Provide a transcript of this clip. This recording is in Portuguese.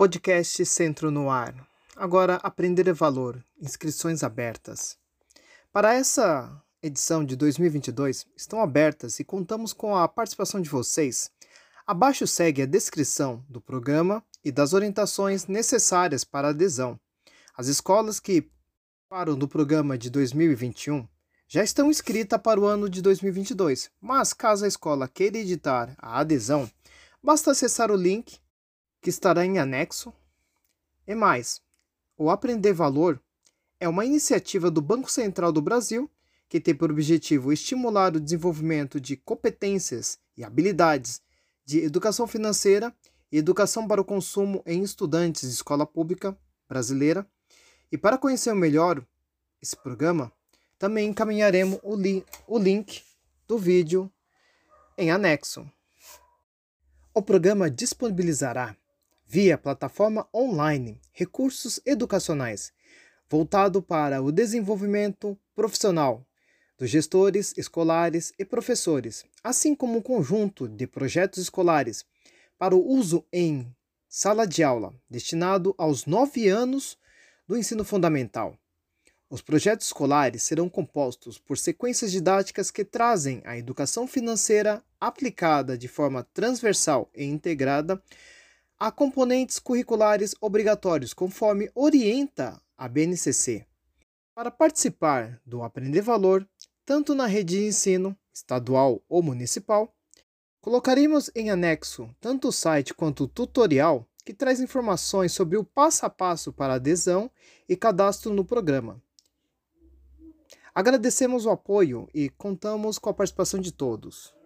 Podcast Centro no Ar. Agora, Aprender é Valor. Inscrições abertas. Para essa edição de 2022, estão abertas e contamos com a participação de vocês. Abaixo segue a descrição do programa e das orientações necessárias para adesão. As escolas que param do programa de 2021 já estão inscritas para o ano de 2022, mas caso a escola queira editar a adesão, basta acessar o link que estará em anexo. E mais, o Aprender Valor é uma iniciativa do Banco Central do Brasil que tem por objetivo estimular o desenvolvimento de competências e habilidades de educação financeira e educação para o consumo em estudantes de escola pública brasileira. E para conhecer melhor esse programa, também encaminharemos o, li o link do vídeo em anexo. O programa disponibilizará via plataforma online, recursos educacionais, voltado para o desenvolvimento profissional dos gestores escolares e professores, assim como um conjunto de projetos escolares para o uso em sala de aula, destinado aos nove anos do ensino fundamental. Os projetos escolares serão compostos por sequências didáticas que trazem a educação financeira aplicada de forma transversal e integrada a componentes curriculares obrigatórios, conforme orienta a BNCC. Para participar do Aprender Valor, tanto na rede de ensino, estadual ou municipal, colocaremos em anexo tanto o site quanto o tutorial que traz informações sobre o passo a passo para adesão e cadastro no programa. Agradecemos o apoio e contamos com a participação de todos.